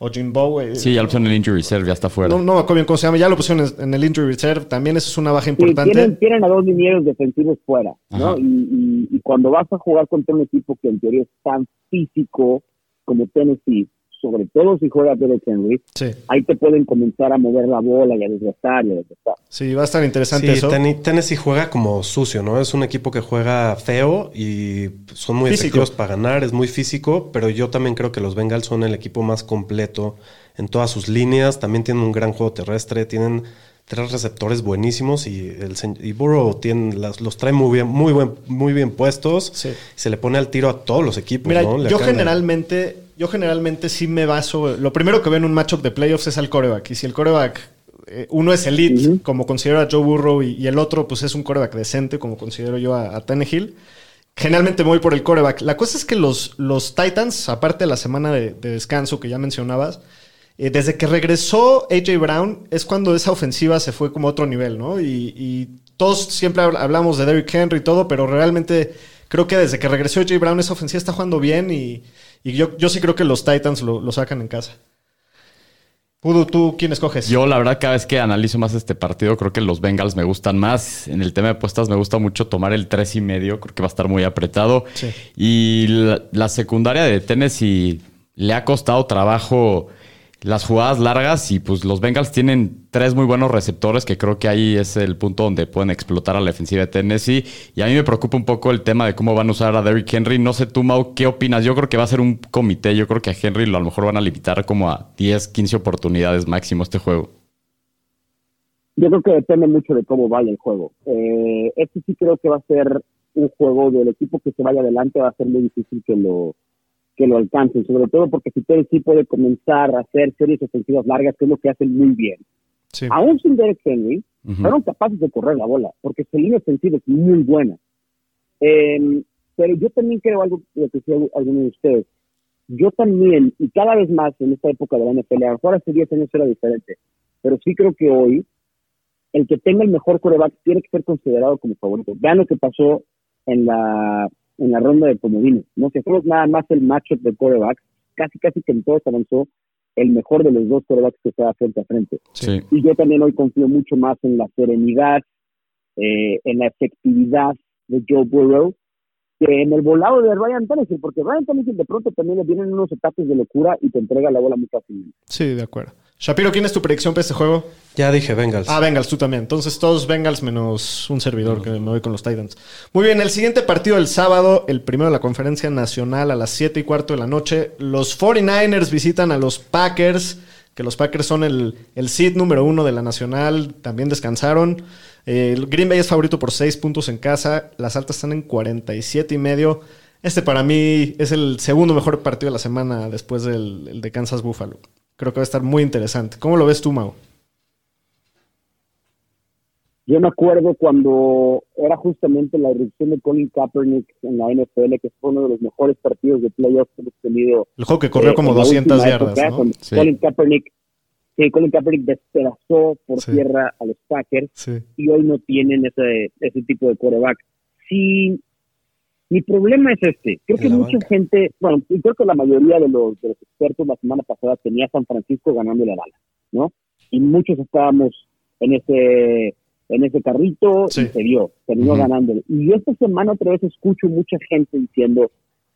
Ojimbo. eh, Sí, ya lo pusieron en el injury reserve, ya está fuera. No, no me acuerdo bien cómo se llama. Ya lo pusieron en- el injury reserve. También eso es una baja Sí, importante. tienen, tienen a dos linieros defensivos fuera, ¿no? Y, y- y cuando vas a jugar contra un equipo que en teoría es tan físico como Tennessee, sobre todo si juega Derek Henry, Sí, ahí te pueden comenzar a mover la bola y a desgastar y a desgastar. sí, va a estar interesante Sí, eso. Ten- Tennessee juega como sucio, ¿no? Es un equipo que juega feo y son muy Físico. efectivos para ganar, es muy físico, pero yo también creo que los Bengals son el equipo más completo en todas sus líneas, también tienen un gran juego terrestre, tienen tres receptores buenísimos y el y Burrow tiene, las- los trae muy bien, muy buen, muy bien puestos. Sí. Se le pone al tiro a todos los equipos, Mira, ¿no? Yo generalmente, yo generalmente sí me baso. Lo primero que veo en un matchup de playoffs es al coreback. Y si el coreback, eh, uno es elite, como considero a Joe Burrow, y, y el otro, pues es un coreback decente, como considero yo a, a Tannehill. Generalmente me voy por el coreback. La cosa es que los, los Titans, aparte de la semana de, de descanso que ya mencionabas, eh, desde que regresó AJ Brown es cuando esa ofensiva se fue como a otro nivel, ¿no? Y, y todos siempre habl- hablamos de Derrick Henry y todo, pero realmente Creo que desde que regresó Jay Brown, esa ofensiva está jugando bien y, y yo, yo sí creo que los Titans lo, lo sacan en casa. Pudu, ¿tú quién escoges? Yo, la verdad, cada vez que analizo más este partido, creo que los Bengals me gustan más. En el tema de apuestas, me gusta mucho tomar el 3 y medio. Creo que va a estar muy apretado. Sí. Y la, la secundaria de Tennessee le ha costado trabajo las jugadas largas y pues los Bengals tienen tres muy buenos receptores que creo que ahí es el punto donde pueden explotar a la defensiva de Tennessee y a mí me preocupa un poco el tema de cómo van a usar a Derrick Henry. No sé tú, Mau, ¿qué opinas? Yo creo que va a ser un comité. Yo creo que a Henry lo- a lo mejor van a limitar como a 10, 15 oportunidades máximo este juego. Yo creo que depende mucho de cómo vaya el juego. Eh, este sí creo que va a ser un juego del equipo que se vaya adelante, va a ser muy difícil que lo que lo alcancen, sobre todo porque si Tennessee puede comenzar a hacer series ofensivas largas, que es lo que hacen muy bien. Sí. Aún sin Derek Henry, Ujú. fueron capaces de correr la bola, porque su línea ofensiva es muy buena. Eh, pero yo también creo algo lo que decía alguno de ustedes. Yo también, y cada vez más en esta época de la NFL, a lo mejor hace 10 años era diferente, pero sí creo que hoy el que tenga el mejor coreback tiene que ser considerado como favorito. Vean lo que pasó en la en la ronda de comodines, ¿no? Que fue nada más el matchup de corebacks, casi casi que en todos avanzó el mejor de los dos corebacks que estaba frente a frente. Sí. Y yo también hoy confío mucho más en la serenidad, eh, en la efectividad de Joe Burrow, que en el volado de Ryan Tannehill, porque Ryan Tannehill de pronto también le vienen unos ataques de locura y te entrega la bola muy fácilmente. Sí, de acuerdo. Shapiro, ¿quién es tu predicción para este juego? Ya dije Bengals. Ah, Bengals, tú también. Entonces todos Bengals menos un servidor que me voy con los Titans. Muy bien, el siguiente partido del sábado, el primero de la conferencia nacional a las 7 y cuarto de la noche. Los 49ers visitan a los Packers, que los Packers son el, el seed número uno de la nacional, también descansaron. Eh, el Green Bay es favorito por 6 puntos en casa, las altas están en 47 y medio. Este para mí es el segundo mejor partido de la semana después del el de Kansas Buffalo. Creo que va a estar muy interesante. ¿Cómo lo ves tú, Mau? Yo me acuerdo cuando era justamente la irrupción de Colin Kaepernick en la NFL, que fue uno de los mejores partidos de playoffs que hemos tenido. El juego que corrió eh, como en la 200 última yardas, época, ¿no? cuando Sí. Colin Kaepernick, sí, Colin Kaepernick despedazó por Sí. tierra a los Packers y hoy no tienen ese, ese tipo de quarterback. Sí, mi problema es este. Creo que la mucha banca. gente, bueno, y creo que la mayoría de los, de los expertos la semana pasada tenía a San Francisco ganándole a Dallas, ¿no? Y muchos estábamos en ese en ese carrito Sí. y se dio, terminó Ujú. ganándole. Y esta semana otra vez escucho mucha gente diciendo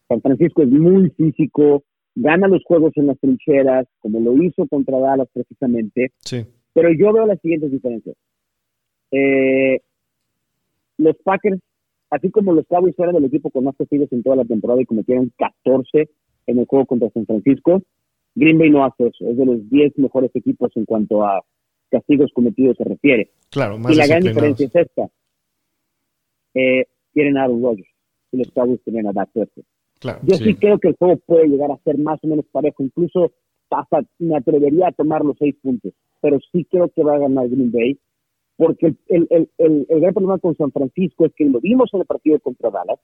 San Francisco es muy físico, gana los juegos en las trincheras, como lo hizo contra Dallas precisamente, Sí. pero yo veo las siguientes diferencias. Eh, los Packers, así como los Cowboys fueron el equipo con más castigos en toda la temporada y cometieron 14 en el juego contra San Francisco, Green Bay no hace eso. Es de los 10 mejores equipos en cuanto a castigos cometidos se refiere. Claro, más y la gran diferencia es esta. Eh, tienen a Aaron Rodgers y los Cowboys tienen a Dak Prescott. Claro. Yo sí. Sí. creo que el juego puede llegar a ser más o menos parejo, incluso hasta me atrevería a tomar los seis puntos, pero sí creo que va a ganar Green Bay, porque el, el, el, gran problema con San Francisco es que lo vimos en el partido contra Dallas,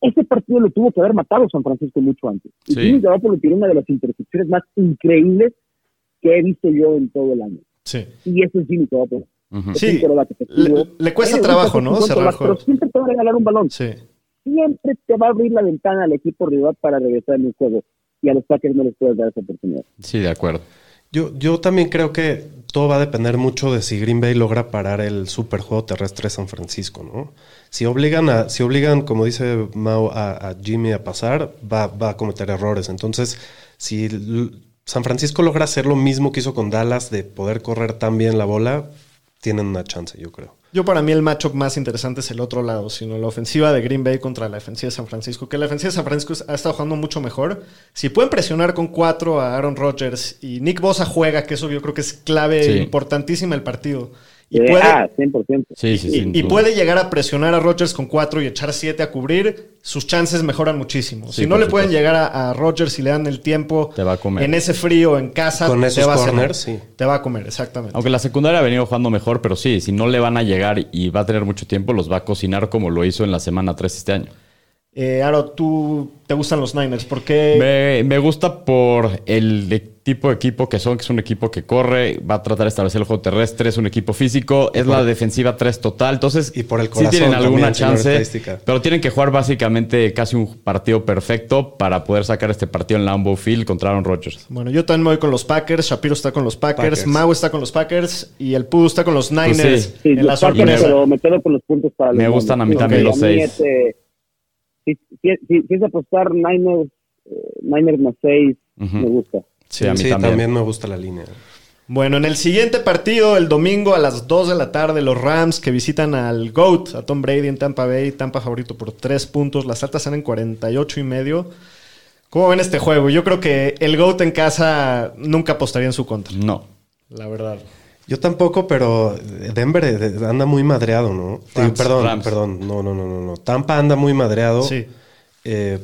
ese partido lo tuvo que haber matado San Francisco mucho antes. Y Sí. Jimmy Garoppolo tiene una de las intercepciones más increíbles que he visto yo en todo el año. Sí. Y ese es Jimmy Garoppolo. Ujú. Es Sí, le- le cuesta trabajo, ¿no? Cerrar Pero siempre te va a regalar un balón Sí. siempre te va a abrir la ventana al equipo rival para regresar en el juego. Y a los Packers no les puedes dar esa oportunidad. Sí, de acuerdo. Yo, yo también creo que todo va a depender mucho de si Green Bay logra parar el super juego terrestre de San Francisco, ¿no? Si obligan a, si obligan, como dice Mao, a, a Jimmy a pasar, va, va a cometer errores. Entonces, si San Francisco logra hacer lo mismo que hizo con Dallas de poder correr tan bien la bola, tienen una chance, yo creo. Yo para mí el matchup más interesante es el otro lado, sino la ofensiva de Green Bay contra la defensiva de San Francisco, que la defensiva de San Francisco ha estado jugando mucho mejor. Si pueden presionar con cuatro a Aaron Rodgers y Nick Bosa juega, que eso yo creo que es clave Sí. importantísima el partido. Y puede, ah, 100%. Sí, sí, sí. y puede llegar a presionar a Rodgers con cuatro y echar siete a cubrir, sus chances mejoran muchísimo. Sí, si no le pueden llegar a, a Rodgers y le dan el tiempo Te va a comer. en ese frío en casa, Con te va a sí. Te va a comer, exactamente. Aunque la secundaria ha venido jugando mejor, pero sí, si no le van a llegar y va a tener mucho tiempo, los va a cocinar como lo hizo en la semana 3 este año. Eh, Aro, ¿tú te gustan los Niners? ¿Por qué? Me, me gusta por el, tipo de equipo que son, que es un equipo que corre, va a tratar de establecer el juego terrestre, es un equipo físico, es la defensiva 3 total. Entonces, Y por el sí corazón tienen alguna chance, pero tienen que jugar básicamente casi un partido perfecto para poder sacar este partido en Lambeau Field contra Aaron Rodgers. Bueno, yo también me voy con los Packers. Shapiro está con los Packers. Packers. Mau está con los Packers. Y el Pudu está con los Niners. Pues sí. Sí, en la sorpresa. pero me quedo con los puntos para los Me gustan a mí también los seis. este, si, si- si- si es apostar Niners, eh, Niners más 6, Ujú. me gusta. Sí, a mí sí, también. también me gusta la línea. Bueno, en el siguiente partido, el domingo a las 2 de la tarde, los Rams que visitan al GOAT, a Tom Brady en Tampa Bay, Tampa favorito por 3 puntos, las altas están en 48 y medio. ¿Cómo ven este juego? Yo creo que el GOAT en casa nunca apostaría en su contra, No. la verdad. Yo tampoco, pero Denver eh, anda muy madreado, ¿no? Rams, perdón, Rams. perdón. No, no, no, no, no. Tampa anda muy madreado. Sí. Eh,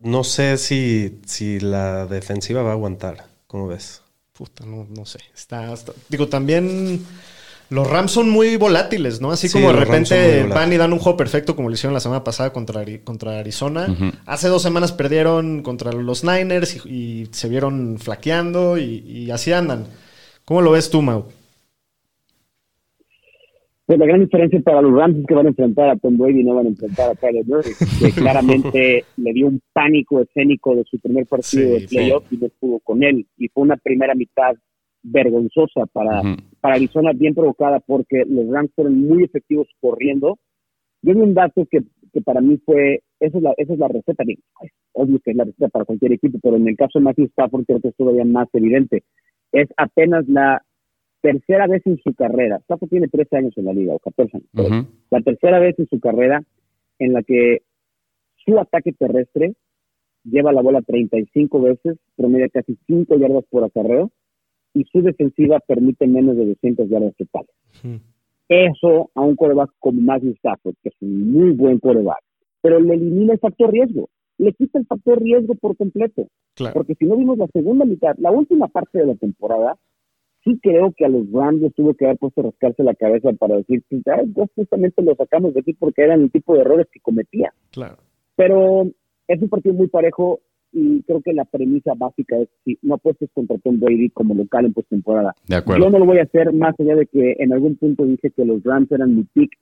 no sé si, si la defensiva va a aguantar. ¿Cómo ves? Puta, no, no sé. Está, está- Digo, también los Rams son muy volátiles, ¿no? Así Sí, como de repente van y dan un juego perfecto como lo hicieron la semana pasada contra, Ari- contra Arizona. Hace dos semanas perdieron contra los Niners y, y se vieron flaqueando y, y así andan. ¿Cómo lo ves tú, Mau? Pues la gran diferencia para los Rams es que van a enfrentar a Tom Brady y no van a enfrentar a Kyler Murray, que claramente le dio un pánico escénico de su primer partido Sí, de playoff y no pudo con él. Y fue una primera mitad vergonzosa para, Ujú. para Arizona, bien provocada, porque los Rams fueron muy efectivos corriendo. Yo vi un dato que, que para mí fue, esa es la, esa es la receta, es obvio que es la receta para cualquier equipo, pero en el caso de Matthew Stafford creo que es todavía más evidente. Es apenas la tercera vez en su carrera, Stafford tiene 13 años en la liga, o 14 años, la tercera vez en su carrera en la que su ataque terrestre lleva la bola 35 veces, promedia casi 5 yardas por acarreo, y su defensiva permite menos de 200 yardas totales. Eso a un coreback como Matthew Stafford, que es un muy buen coreback, pero le elimina el factor riesgo, le quita el factor riesgo por completo. Claro. Porque si no vimos la segunda mitad, la última parte de la temporada, sí creo que a los Rams les tuvo que haber puesto a rascarse la cabeza para decir, pues, justamente lo sacamos de aquí porque eran el tipo de errores que cometía. Claro. Pero es un partido muy parejo y creo que la premisa básica es si no apuestes contra Tom Brady como local en postemporada. De acuerdo. Yo no lo voy a hacer más allá de que en algún punto dije que los Rams eran mi pick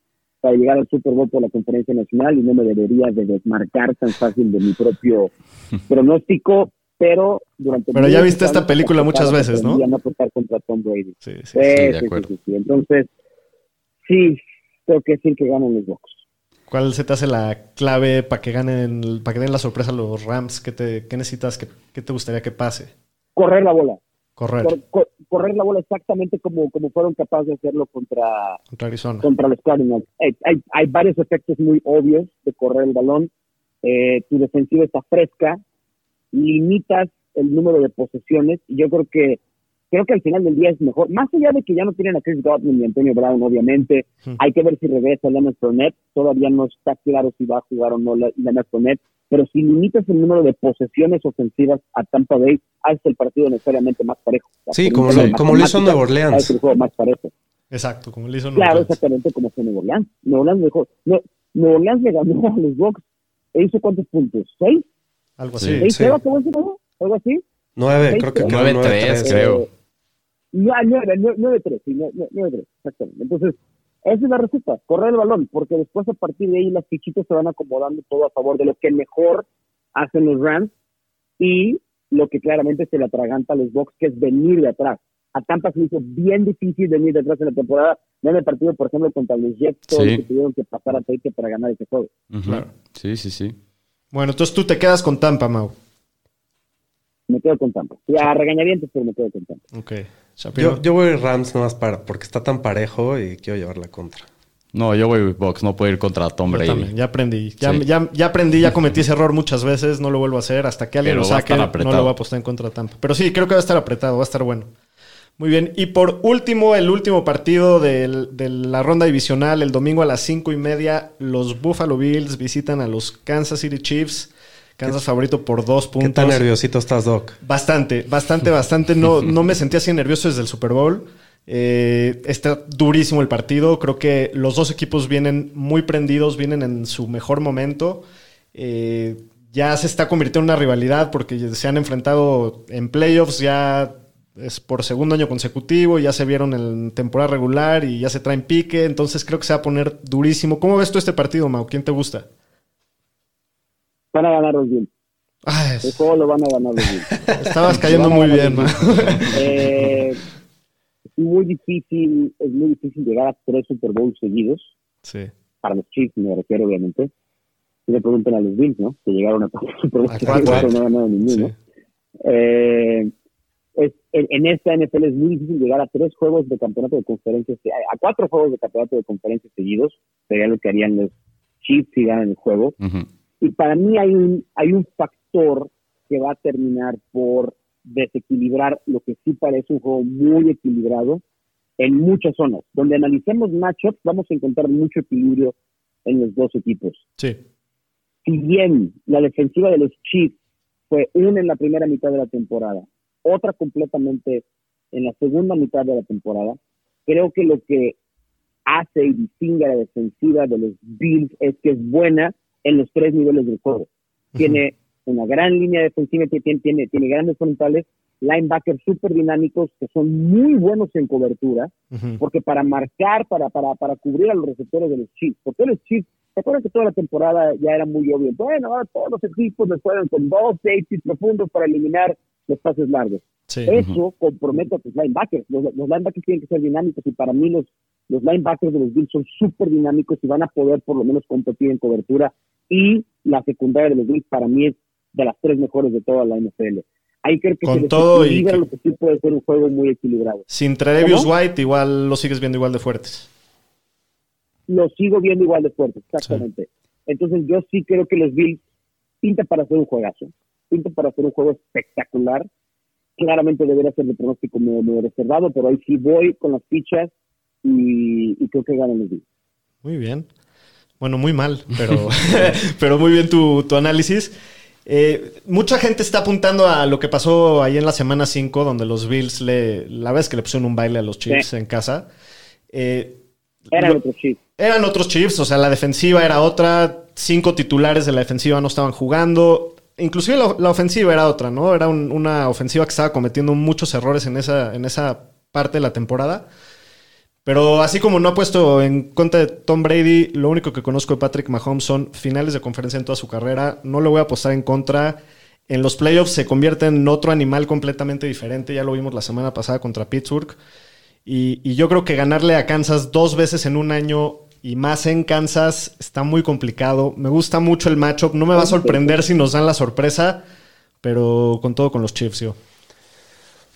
para llegar al Super Bowl por la conferencia nacional y no me debería de desmarcar tan fácil de mi propio pronóstico, pero durante Pero ya viste esta película muchas veces, ¿no? aprendí a no apostar contra Tom Brady. Sí, sí. Sí, de sí, sí, acuerdo. sí, sí. Entonces, sí, tengo que decir que ganan los Bucks. ¿Cuál se te hace la clave para que ganen, para que den la sorpresa a los Rams? ¿Qué, te, qué necesitas? ¿Qué, qué te gustaría que pase? Correr la bola. Correr Cor- cor- correr la bola exactamente como, como fueron capaces de hacerlo contra, contra Arizona. contra los Cardinals. Hay, hay, hay varios efectos muy obvios de correr el balón. Eh, tu defensiva está fresca, limitas el número de posesiones y yo creo que creo que al final del día es mejor, más allá de que ya no tienen a Chris Godwin y Antonio Brown, obviamente, Hmm. hay que ver si regresa Leonard Fournette, todavía no está claro si va a jugar o no Le- Leonard Fournette, pero si limitas el número de posesiones ofensivas a Tampa Bay, hace el partido necesariamente más parejo. Sí, como lo- como lo hizo Nueva Orleans. hace el juego más parejo. Exacto, como le hizo Claro, Nueva Orleans. exactamente como fue Nueva Orleans. Nueva Orleans, no, Nueva Orleans le ganó a los Bucks e hizo cuántos puntos, ¿seis? Algo Sí. así. ¿Seis sí. juego? ¿Algo así? Nueve, Seis, creo que creo. quedó Nueve, nueve, tres, tres. creo. Eh, no, ah, nueve, nueve, nueve, tres, sí, nueve, nueve, tres, exactamente. Entonces, esa es la receta, correr el balón, porque después a partir de ahí las fichitas se van acomodando todo a favor de lo que mejor hacen los Rams y lo que claramente se le atraganta a los Bucks, que es venir de atrás. A Tampa se le hizo bien difícil venir de atrás en la temporada. Vean el partido, por ejemplo, contra los Jets, Sí. que tuvieron que pasar a Tate para ganar ese juego. Claro. Sí, sí, sí. Bueno, entonces tú te quedas con Tampa, Mau. Me quedo con Tampa. Ya regañadientes, pero me quedo con Tampa. Ok. Yo, yo voy Rams nomás para, porque está tan parejo y quiero llevar la contra. No, yo voy Box, no puedo ir contra Tom Yo Brady. también, ya aprendí. Ya, Sí. ya, ya aprendí, ya cometí ese error muchas veces, no lo vuelvo a hacer. Hasta que alguien Pero lo saque, no lo voy a apostar en contra de Tampa. Pero sí, creo que va a estar apretado, va a estar bueno. Muy bien. Y por último, el último partido del- de la ronda divisional, el domingo a las cinco y media, los Buffalo Bills visitan a los Kansas City Chiefs. Kansas favorito por dos ¿Qué puntos. tan nerviosito estás, Doc? Bastante, bastante, bastante. No, no me sentía así nervioso desde el Super Bowl. Eh, está durísimo el partido. Creo que los dos equipos vienen muy prendidos, vienen en su mejor momento. Eh, ya se está convirtiendo en una rivalidad porque se han enfrentado en playoffs. Ya es por segundo año consecutivo, ya se vieron en temporada regular y ya se traen pique, entonces creo que se va a poner durísimo. ¿Cómo ves tú este partido, Mau? ¿Quién te gusta? Van a ganar los Bills. Ay, El juego lo van a ganar los Bills. estabas cayendo muy bien, Mau. Eh, es muy difícil, es muy difícil llegar a tres Super Bowls seguidos. Sí. Para los Chiefs me refiero, obviamente. Si le preguntan a los Bills, ¿no? Que llegaron a cuatro Super Bowls no ganado ninguno. Sí. Eh, es- en, en esta NFL es muy difícil llegar a tres juegos de campeonato de conferencias, a, a cuatro juegos de campeonato de conferencias seguidos, sería lo que harían los Chiefs si ganan el juego. Y para mí hay un, hay un factor que va a terminar por desequilibrar lo que sí parece un juego muy equilibrado en muchas zonas. Donde analicemos matchups, vamos a encontrar mucho equilibrio en los dos equipos Sí. si bien la defensiva de los Chiefs fue una en la primera mitad de la temporada, otra completamente en la segunda mitad de la temporada, creo que lo que hace y distingue a la defensiva de los Bills es que es buena en los tres niveles del juego. Tiene una gran línea defensiva, que tiene, tiene, tiene grandes frontales, linebackers súper dinámicos que son muy buenos en cobertura, porque para marcar, para, para, para cubrir a los receptores de los Chiefs, porque los Chiefs, ¿se acuerdan que toda la temporada ya era muy obvio? Bueno, ahora todos los equipos les juegan con dos safeties profundos para eliminar los pases largos. Sí. Eso compromete a tus linebackers. Los, los linebackers tienen que ser dinámicos y para mí los, los linebackers de los Bills son súper dinámicos y van a poder por lo menos competir en cobertura. Y la secundaria de los Bills para mí es de las tres mejores de toda la NFL. Ahí creo que Con se todo y que- lo que sí puede ser un juego muy equilibrado. Sin Tredavious ¿Cómo? White, igual lo sigues viendo igual de fuertes. lo sigo viendo igual de fuerte, exactamente. Entonces yo sí creo que los Bills pintan para hacer un juegazo, pintan para hacer un juego espectacular. Claramente debería ser de pronóstico medio, medio reservado, pero ahí sí voy con las fichas y, y creo que ganan los Bills. Muy bien. Bueno, muy mal, pero, pero muy bien tu, tu análisis. Eh, mucha gente está apuntando a lo que pasó ahí en la semana 5, donde los Bills le, la vez que le pusieron un baile a los Chiefs Sí. en casa. Eh, Eran lo- otros Chiefs. eran otros Chiefs, o sea, la defensiva era otra, cinco titulares de la defensiva no estaban jugando, inclusive la, ofensiva era otra, ¿no? Era un- una ofensiva que estaba cometiendo muchos errores en esa, en esa parte de la temporada. Pero así como no ha puesto en contra de Tom Brady, lo único que conozco de Patrick Mahomes son finales de conferencia en toda su carrera. No le voy a apostar en contra. En los playoffs se convierte en otro animal completamente diferente. Ya lo vimos la semana pasada contra Pittsburgh. Y yo creo que ganarle a Kansas dos veces en un año y más en Kansas está muy complicado. Me gusta mucho el matchup. No me va a sorprender si nos dan la sorpresa, pero con todo con los Chiefs, yo.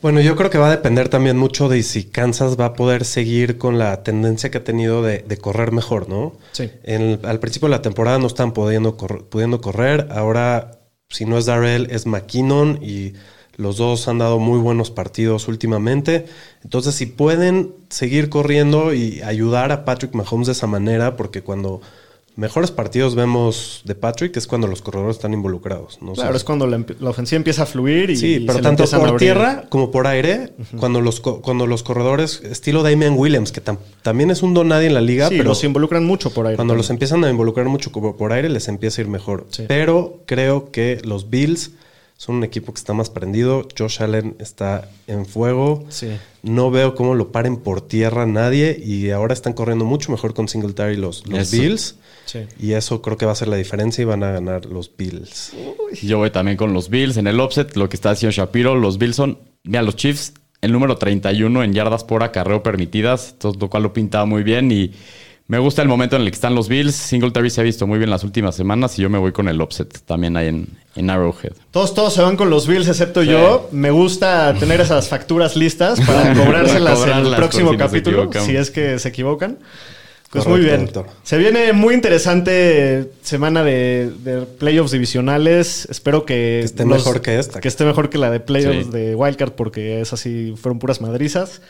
Bueno, yo creo que va a depender también mucho de si Kansas va a poder seguir con la tendencia que ha tenido de, de correr mejor, ¿no? Sí. En- al principio de la temporada no están pudiendo, correr, pudiendo correr. Ahora, si no es Darrell, es McKinnon y los dos han dado muy buenos partidos últimamente. Entonces, si pueden seguir corriendo y ayudar a Patrick Mahomes de esa manera, porque cuando mejores partidos vemos de Patrick es cuando los corredores están involucrados. ¿no? O sea, Claro, es cuando la, ofensiva empieza a fluir y, Sí, y pero se tanto a por tierra como por aire, cuando, los, cuando los corredores, estilo Damian Williams, que tam- también es un don nadie en la liga, Sí, pero los involucran mucho por ahí. cuando los empiezan a involucrar mucho por aire, les empieza a ir mejor. Sí. Pero creo que los Bills son un equipo que está más prendido. Josh Allen está en fuego. Sí. No veo cómo lo paren por tierra nadie. Y ahora están corriendo mucho mejor con Singletary los, los Eso. Bills. Sí. Y eso creo que va a ser la diferencia y van a ganar los Bills. Yo voy también con los Bills en el offset, lo que está haciendo Shapiro. Los Bills son, mira, los Chiefs, el número 31 en yardas por acarreo permitidas, entonces, lo cual lo pintaba muy bien y me gusta el momento en el que están los Bills. Singletary se ha visto muy bien las últimas semanas y yo me voy con el offset también ahí en, en Arrowhead. Todos, todos se van con los Bills, excepto yo. Me gusta tener esas facturas listas para cobrárselas Para en el próximo si capítulo, si es que se equivocan. Pues Correcto, muy bien. doctor. Se viene muy interesante semana de, de playoffs divisionales. Espero que, Que esté mejor que esta. Que esté mejor que la de playoffs Sí. de Wildcard, porque esas sí fueron puras madrizas.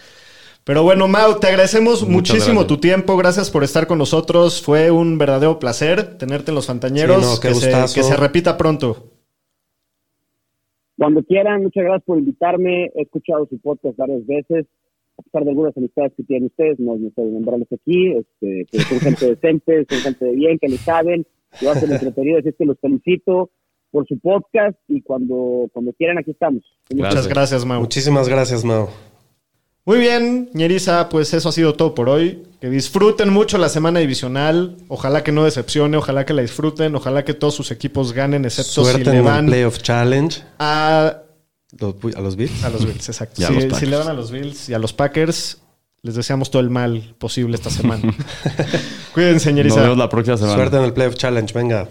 Pero bueno, Mau, te agradecemos Muchas muchísimo gracias. tu tiempo. Gracias por estar con nosotros. Fue un verdadero placer tenerte en los Fantañeros. Sí, no, qué que, se, que repita pronto. Cuando quieran, muchas gracias por invitarme. He escuchado su podcast varias veces. A pesar de algunas amistades que tienen ustedes, no sé nombrarles aquí, este, pero son gente decente, son gente de bien, que le saben, lo hacen entretenido, así es que los felicito por su podcast y cuando, cuando quieran aquí estamos. Muchas gracias, Mau. Muchísimas gracias, Mau. Muy bien, ñeriza, pues eso ha sido todo por hoy. Que disfruten mucho la semana divisional. Ojalá que no decepcione, ojalá que la disfruten, ojalá que todos sus equipos ganen, excepto Suerte si le en el van Playoff Challenge. a, Los- ¿A los Bills? a los Bills. Exacto. Si, los si Packers. le van a los Bills y a los Packers, les deseamos todo el mal posible esta semana. Cuídense, Nos ñeriza. vemos la próxima semana. Suerte en el Playoff Challenge, venga.